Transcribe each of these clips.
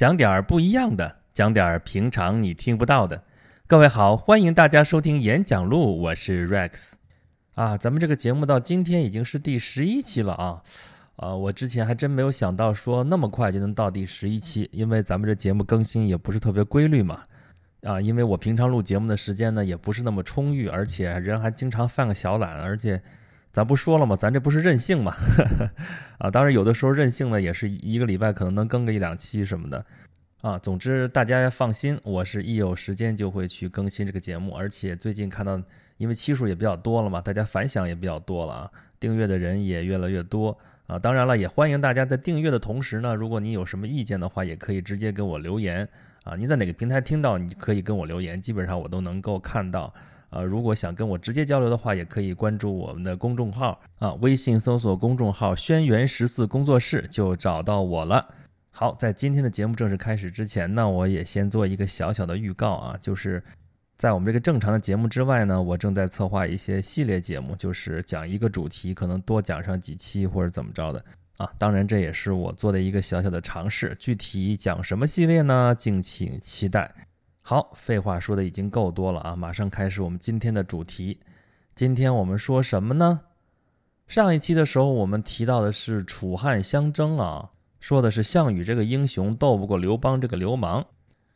讲点儿不一样的，讲点儿平常你听不到的。各位好，欢迎大家收听演讲录，我是 Rex。啊，咱们这个节目到今天已经是第十一期了啊！啊，我之前还真没有想到说那么快就能到第十一期，因为咱们这节目更新也不是特别规律嘛。啊，因为我平常录节目的时间呢也不是那么充裕，而且人还经常犯个小懒，而且咱不说了吗？咱这不是任性嘛？啊，当然有的时候任性呢也是一个礼拜可能能更个一两期什么的。啊，总之大家放心，我是一有时间就会去更新这个节目，而且最近看到。因为期数也比较多了嘛，大家反响也比较多了啊，订阅的人也越来越多啊。当然了，也欢迎大家在订阅的同时呢，如果你有什么意见的话，也可以直接给我留言啊。您在哪个平台听到，你可以跟我留言，基本上我都能够看到啊。如果想跟我直接交流的话，也可以关注我们的公众号啊，微信搜索公众号“轩辕十四工作室”就找到我了。好，在今天的节目正式开始之前呢，我也先做一个小小的预告啊，就是。在我们这个正常的节目之外呢，我正在策划一些系列节目，就是讲一个主题，可能多讲上几期或者怎么着的啊。当然，这也是我做的一个小小的尝试。具体讲什么系列呢？敬请期待。好，废话说的已经够多了啊，马上开始我们今天的主题。今天我们说什么呢？上一期的时候我们提到的是楚汉相争啊，说的是项羽这个英雄斗不过刘邦这个流氓。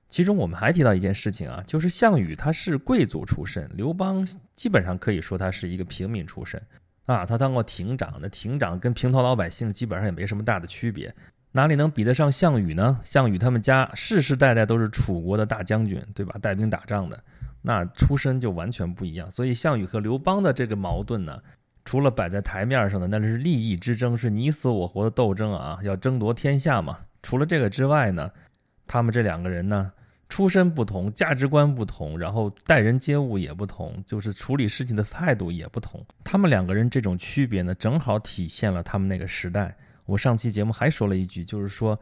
其中我们还提到一件事情啊，就是项羽他是贵族出身，刘邦基本上可以说他是一个平民出身啊。他当过亭长，那亭长跟平头老百姓基本上也没什么大的区别，哪里能比得上项羽呢？项羽他们家世世代代都是楚国的大将军，对吧？带兵打仗的，那出身就完全不一样。所以项羽和刘邦的这个矛盾呢，除了摆在台面上的，那是利益之争，是你死我活的斗争啊，要争夺天下嘛。除了这个之外呢？他们这两个人呢，出身不同，价值观不同，然后待人接物也不同，就是处理事情的态度也不同。他们两个人这种区别呢，正好体现了他们那个时代。我上期节目还说了一句，就是说，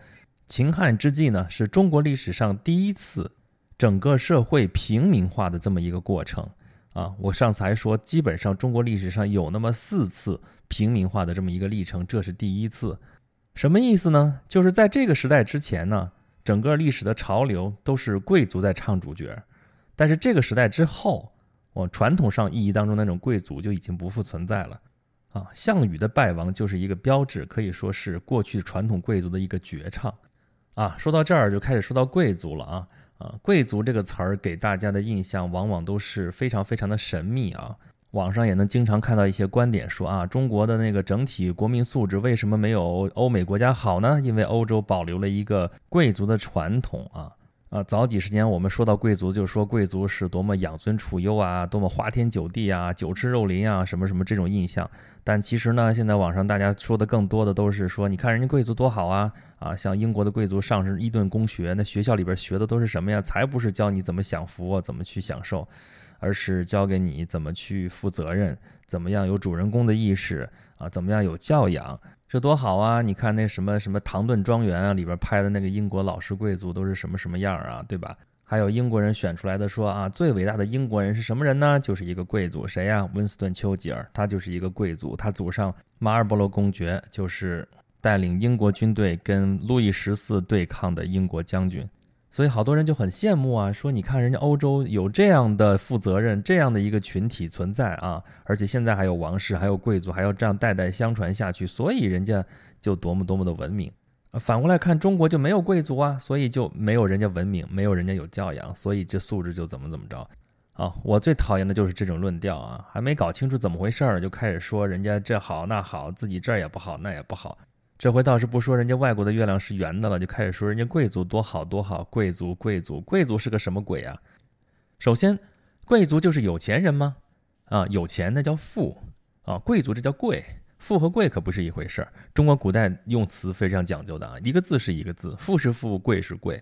秦汉之际呢，是中国历史上第一次整个社会平民化的这么一个过程啊。我上次还说，基本上中国历史上有那么四次平民化的这么一个历程，这是第一次。什么意思呢？就是在这个时代之前呢。整个历史的潮流都是贵族在唱主角，但是这个时代之后，我传统上意义当中那种贵族就已经不复存在了。啊，项羽的败亡就是一个标志，可以说是过去传统贵族的一个绝唱。啊，说到这儿就开始说到贵族了啊啊，贵族这个词儿给大家的印象往往都是非常非常的神秘啊。网上也能经常看到一些观点说啊，中国的那个整体国民素质为什么没有欧美国家好呢？因为欧洲保留了一个贵族的传统啊啊！早几十年我们说到贵族，就说贵族是多么养尊处优啊，多么花天酒地啊，酒吃肉林啊，什么什么这种印象。但其实呢，现在网上大家说的更多的都是说，你看人家贵族多好啊啊！像英国的贵族上是伊顿公学，那学校里边学的都是什么呀？才不是教你怎么享福啊，怎么去享受。而是教给你怎么去负责任，怎么样有主人公的意识啊，怎么样有教养，这多好啊！你看那什么什么唐顿庄园啊，里边拍的那个英国老式贵族都是什么什么样啊，对吧？还有英国人选出来的说啊，最伟大的英国人是什么人呢？就是一个贵族，谁呀？温斯顿·丘吉尔，他就是一个贵族，他祖上马尔波罗公爵就是带领英国军队跟路易十四对抗的英国将军。所以好多人就很羡慕啊，说你看人家欧洲有这样的负责任，这样的一个群体存在啊，而且现在还有王室，还有贵族，还要这样代代相传下去，所以人家就多么多么的文明。反过来看中国就没有贵族啊，所以就没有人家文明，没有人家有教养，所以这素质就怎么怎么着。啊，我最讨厌的就是这种论调啊，还没搞清楚怎么回事儿就开始说人家这好那好，自己这儿也不好那也不好。这回倒是不说人家外国的月亮是圆的了，就开始说人家贵族多好多好。贵族贵族贵族是个什么鬼啊？首先，贵族就是有钱人吗？啊，有钱那叫富啊，贵族这叫贵。富和贵可不是一回事儿。中国古代用词非常讲究的啊，一个字是一个字，富是富，贵是贵。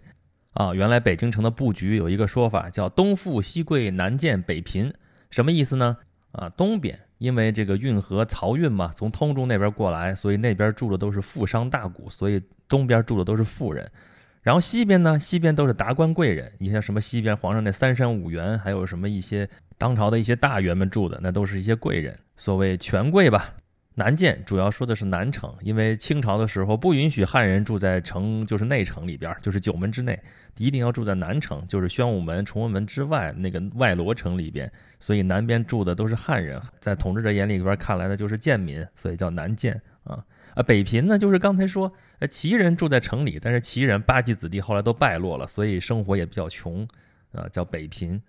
啊，原来北京城的布局有一个说法叫东富西贵南贱北贫，什么意思呢？啊，东边。因为这个运河漕运嘛，从通州那边过来，所以那边住的都是富商大贾，所以东边住的都是富人。然后西边呢，西边都是达官贵人。你像什么西边皇上那三山五园，还有什么一些当朝的一些大员们住的，那都是一些贵人，所谓权贵吧。南建主要说的是南城，因为清朝的时候不允许汉人住在城，就是内城里边，就是九门之内，一定要住在南城，就是宣武门、崇文门之外那个外罗城里边。所以南边住的都是汉人，在统治者眼里边看来呢，就是贱民，所以叫南建啊。啊，北平呢，就是刚才说，呃，旗人住在城里，但是旗人八旗子弟后来都败落了，所以生活也比较穷，啊，叫北平。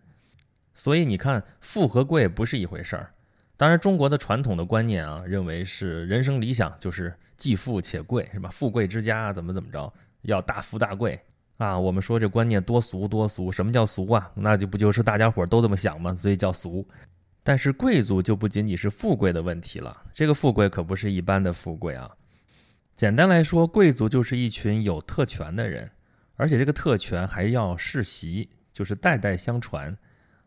所以你看，富和贵不是一回事儿。当然，中国的传统的观念啊，认为是人生理想就是既富且贵，是吧？富贵之家怎么怎么着，要大富大贵啊。我们说这观念多俗多俗，什么叫俗啊？那就不就是大家伙都这么想吗？所以叫俗。但是贵族就不仅仅是富贵的问题了，这个富贵可不是一般的富贵啊。简单来说，贵族就是一群有特权的人，而且这个特权还要世袭，就是代代相传。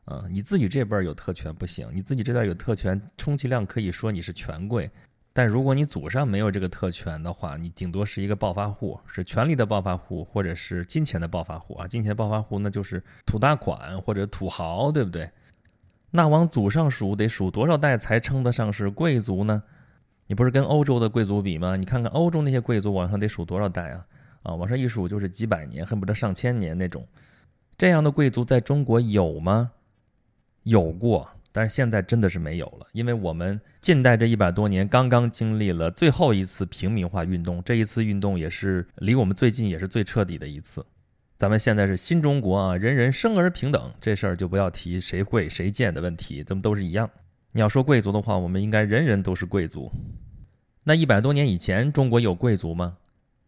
啊，你自己这边有特权不行，你自己这边有特权，充其量可以说你是权贵。但如果你祖上没有这个特权的话，你顶多是一个暴发户，是权力的暴发户，或者是金钱的暴发户啊。金钱暴发户那就是土大款或者土豪，对不对？那往祖上数得数多少代才称得上是贵族呢？你不是跟欧洲的贵族比吗？你看看欧洲那些贵族往上得数多少代啊？啊，往上一数就是几百年，恨不得上千年那种。这样的贵族在中国有吗？有过，但是现在真的是没有了，因为我们近代这一百多年刚刚经历了最后一次平民化运动，这一次运动也是离我们最近，也是最彻底的一次。咱们现在是新中国啊，人人生而平等，这事儿就不要提谁贵谁贱的问题，咱们都是一样。你要说贵族的话，我们应该人人都是贵族。那一百多年以前，中国有贵族吗？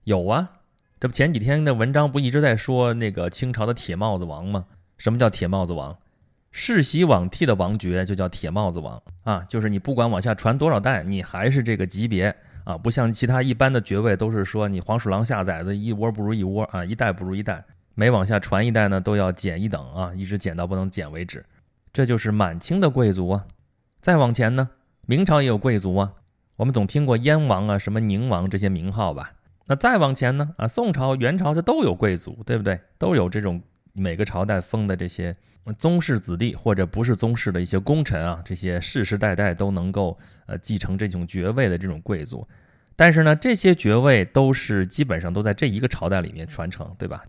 有啊，这不前几天的文章不一直在说那个清朝的铁帽子王吗？什么叫铁帽子王？世袭罔替的王爵就叫铁帽子王啊，就是你不管往下传多少代，你还是这个级别啊，不像其他一般的爵位都是说你黄鼠狼下崽子一窝不如一窝啊，一代不如一代，每往下传一代呢都要减一等啊，一直减到不能减为止。这就是满清的贵族啊。再往前呢，明朝也有贵族啊，我们总听过燕王啊、什么宁王这些名号吧？那再往前呢，啊，宋朝、元朝这都有贵族，对不对？都有这种每个朝代封的这些。宗室子弟或者不是宗室的一些功臣啊，这些世世代代都能够呃继承这种爵位的这种贵族，但是呢，这些爵位都是基本上都在这一个朝代里面传承，对吧？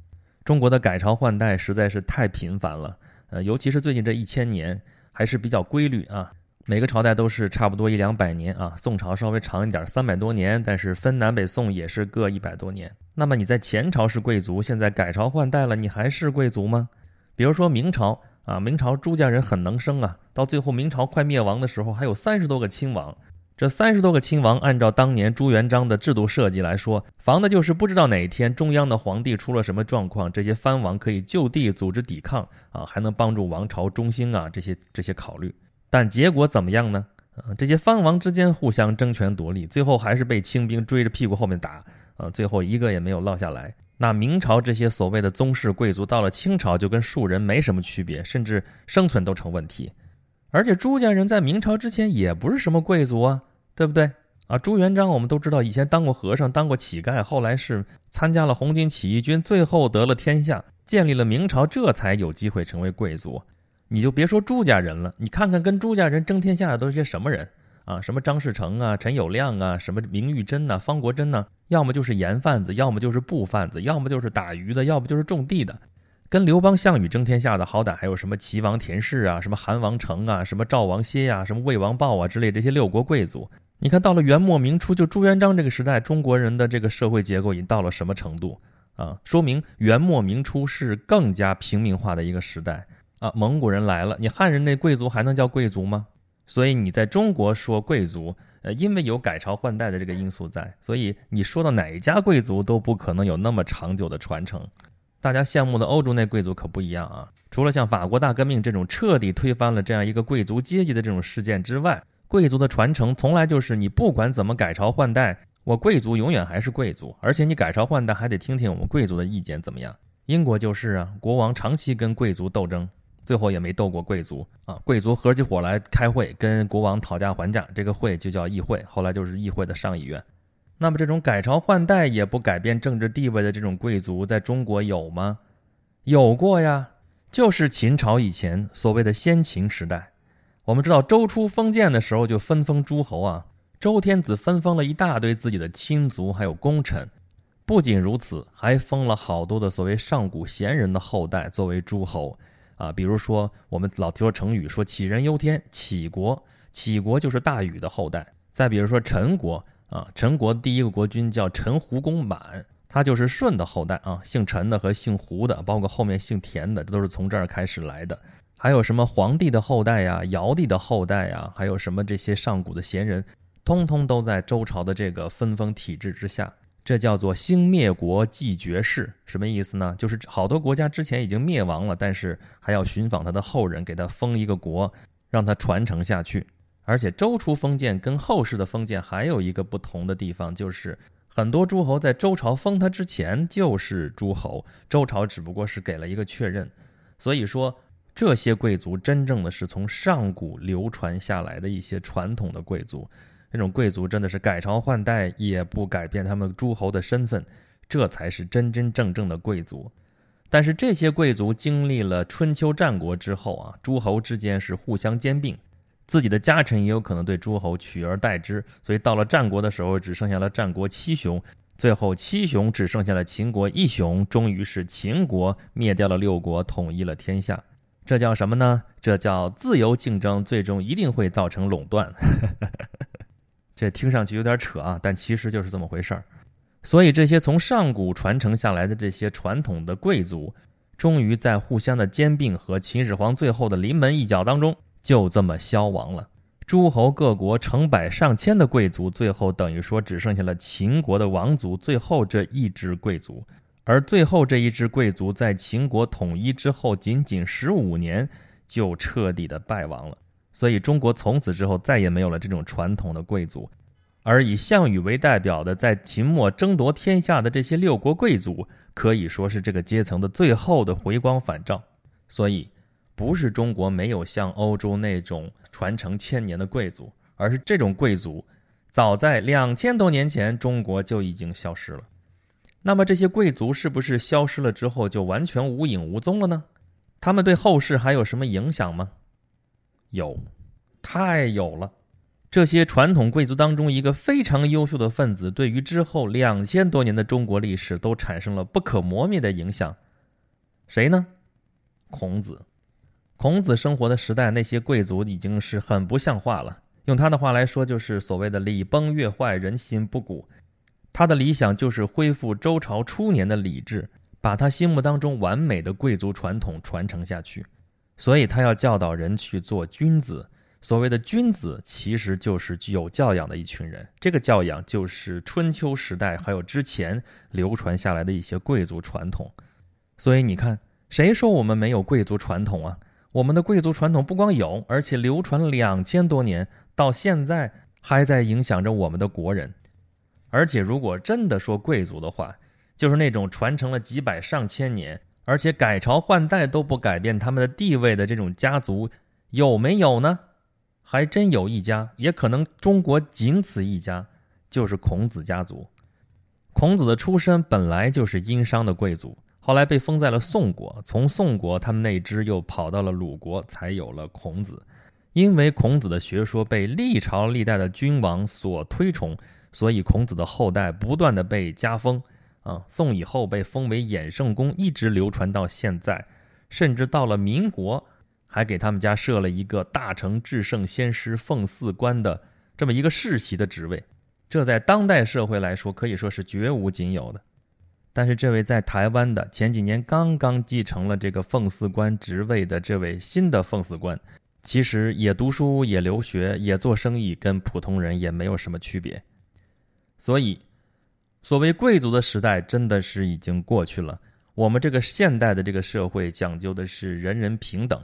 中国的改朝换代实在是太频繁了，呃，尤其是最近这一千年还是比较规律啊，每个朝代都是差不多一两百年啊，宋朝稍微长一点，三百多年，但是分南北宋也是各一百多年。那么你在前朝是贵族，现在改朝换代了，你还是贵族吗？比如说明朝啊，明朝朱家人很能生啊，到最后明朝快灭亡的时候，还有三十多个亲王。这三十多个亲王，按照当年朱元璋的制度设计来说，防的就是不知道哪一天中央的皇帝出了什么状况，这些藩王可以就地组织抵抗啊，还能帮助王朝中兴啊，这些这些考虑。但结果怎么样呢？啊，这些藩王之间互相争权夺利，最后还是被清兵追着屁股后面打啊，最后一个也没有落下来。那明朝这些所谓的宗室贵族，到了清朝就跟庶人没什么区别，甚至生存都成问题。而且朱家人在明朝之前也不是什么贵族啊，对不对？啊，朱元璋我们都知道，以前当过和尚，当过乞丐，后来是参加了红巾起义军，最后得了天下，建立了明朝，这才有机会成为贵族。你就别说朱家人了，你看看跟朱家人争天下的都是些什么人？啊，什么张士诚啊，陈友谅啊，什么明玉珍呐，方国珍呐，要么就是盐贩子，要么就是布贩子，要么就是打鱼的，要么就是种地的。跟刘邦、项羽争天下的，好歹还有什么齐王田氏啊，什么韩王成啊，什么赵王歇呀，什么魏王豹啊之类这些六国贵族。你看到了元末明初，就朱元璋这个时代，中国人的这个社会结构已经到了什么程度啊？说明元末明初是更加平民化的一个时代啊。蒙古人来了，你汉人那贵族还能叫贵族吗？所以你在中国说贵族，呃，因为有改朝换代的这个因素在，所以你说到哪一家贵族都不可能有那么长久的传承。大家羡慕的欧洲那贵族可不一样啊！除了像法国大革命这种彻底推翻了这样一个贵族阶级的这种事件之外，贵族的传承从来就是你不管怎么改朝换代，我贵族永远还是贵族，而且你改朝换代还得听听我们贵族的意见怎么样？英国就是啊，国王长期跟贵族斗争。最后也没斗过贵族啊！贵族合起伙来开会，跟国王讨价还价，这个会就叫议会，后来就是议会的上议院。那么这种改朝换代也不改变政治地位的这种贵族，在中国有吗？有过呀，就是秦朝以前所谓的先秦时代。我们知道周初封建的时候就分封诸侯啊，周天子分封了一大堆自己的亲族还有功臣，不仅如此，还封了好多的所谓上古贤人的后代作为诸侯啊。比如说，我们老说成语说杞人忧天，杞国，杞国就是大禹的后代。再比如说陈国啊，陈国第一个国君叫陈胡公满，他就是舜的后代啊，姓陈的和姓胡的，包括后面姓田的，这都是从这儿开始来的。还有什么皇帝的后代呀，尧帝的后代呀，还有什么这些上古的贤人，通通都在周朝的这个分封体制之下。这叫做兴灭国继绝世，什么意思呢？就是好多国家之前已经灭亡了，但是还要寻访他的后人，给他封一个国，让他传承下去。而且周初封建跟后世的封建还有一个不同的地方，就是很多诸侯在周朝封他之前就是诸侯，周朝只不过是给了一个确认。所以说，这些贵族真正的是从上古流传下来的一些传统的贵族，那种贵族真的是改朝换代也不改变他们诸侯的身份，这才是真真正正的贵族。但是这些贵族经历了春秋战国之后啊，诸侯之间是互相兼并。自己的家臣也有可能对诸侯取而代之，所以到了战国的时候，只剩下了战国七雄，最后七雄只剩下了秦国一雄，终于是秦国灭掉了六国，统一了天下。这叫什么呢？这叫自由竞争，最终一定会造成垄断。这听上去有点扯啊，但其实就是这么回事儿。所以这些从上古传承下来的这些传统的贵族，终于在互相的兼并和秦始皇最后的临门一脚当中。就这么消亡了，诸侯各国成百上千的贵族，最后等于说只剩下了秦国的王族最后这一支贵族，而最后这一支贵族在秦国统一之后，仅仅十五年就彻底的败亡了。所以中国从此之后再也没有了这种传统的贵族，而以项羽为代表的在秦末争夺天下的这些六国贵族，可以说是这个阶层的最后的回光返照。所以。不是中国没有像欧洲那种传承千年的贵族，而是这种贵族早在两千多年前中国就已经消失了。那么这些贵族是不是消失了之后就完全无影无踪了呢？他们对后世还有什么影响吗？有，太有了。这些传统贵族当中一个非常优秀的分子，对于之后两千多年的中国历史都产生了不可磨灭的影响。谁呢？孔子。孔子生活的时代，那些贵族已经是很不像话了。用他的话来说，就是所谓的“礼崩乐坏，人心不古”。他的理想就是恢复周朝初年的礼制，把他心目当中完美的贵族传统传承下去。所以他要教导人去做君子。所谓的君子，其实就是具有教养的一群人。这个教养就是春秋时代还有之前流传下来的一些贵族传统。所以你看，谁说我们没有贵族传统啊？我们的贵族传统不光有，而且流传两千多年，到现在还在影响着我们的国人。而且，如果真的说贵族的话，就是那种传承了几百上千年，而且改朝换代都不改变他们的地位的这种家族，有没有呢？还真有一家，也可能中国仅此一家，就是孔子家族。孔子的出身本来就是殷商的贵族。后来被封在了宋国，从宋国他们那支又跑到了鲁国，才有了孔子。因为孔子的学说被历朝历代的君王所推崇，所以孔子的后代不断的被加封。啊，宋以后被封为衍圣公，一直流传到现在，甚至到了民国，还给他们家设了一个大成至圣先师奉祀官的这么一个世袭的职位。这在当代社会来说，可以说是绝无仅有的。但是这位在台湾的前几年刚刚继承了这个奉祀官职位的这位新的奉祀官，其实也读书也留学也做生意，跟普通人也没有什么区别。所以，所谓贵族的时代真的是已经过去了。我们这个现代的这个社会讲究的是人人平等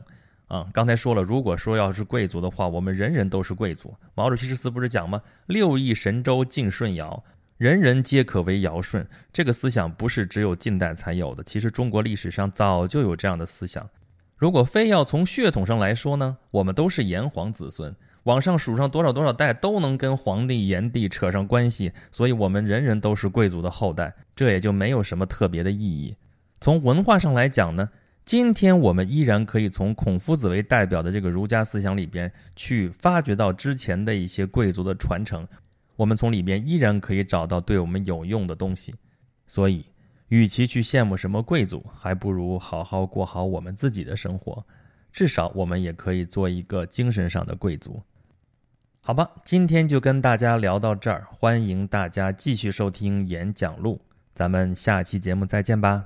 啊。刚才说了，如果说要是贵族的话，我们人人都是贵族。毛主席诗词不是讲吗？六亿神州尽舜尧。人人皆可为尧舜，这个思想不是只有近代才有的，其实中国历史上早就有这样的思想。如果非要从血统上来说呢，我们都是炎黄子孙，往上数上多少多少代都能跟皇帝炎帝扯上关系，所以我们人人都是贵族的后代，这也就没有什么特别的意义。从文化上来讲呢，今天我们依然可以从孔夫子为代表的这个儒家思想里边去发掘到之前的一些贵族的传承，我们从里边依然可以找到对我们有用的东西。所以，与其去羡慕什么贵族，还不如好好过好我们自己的生活。至少我们也可以做一个精神上的贵族。好吧，今天就跟大家聊到这儿，欢迎大家继续收听演讲录，咱们下期节目再见吧。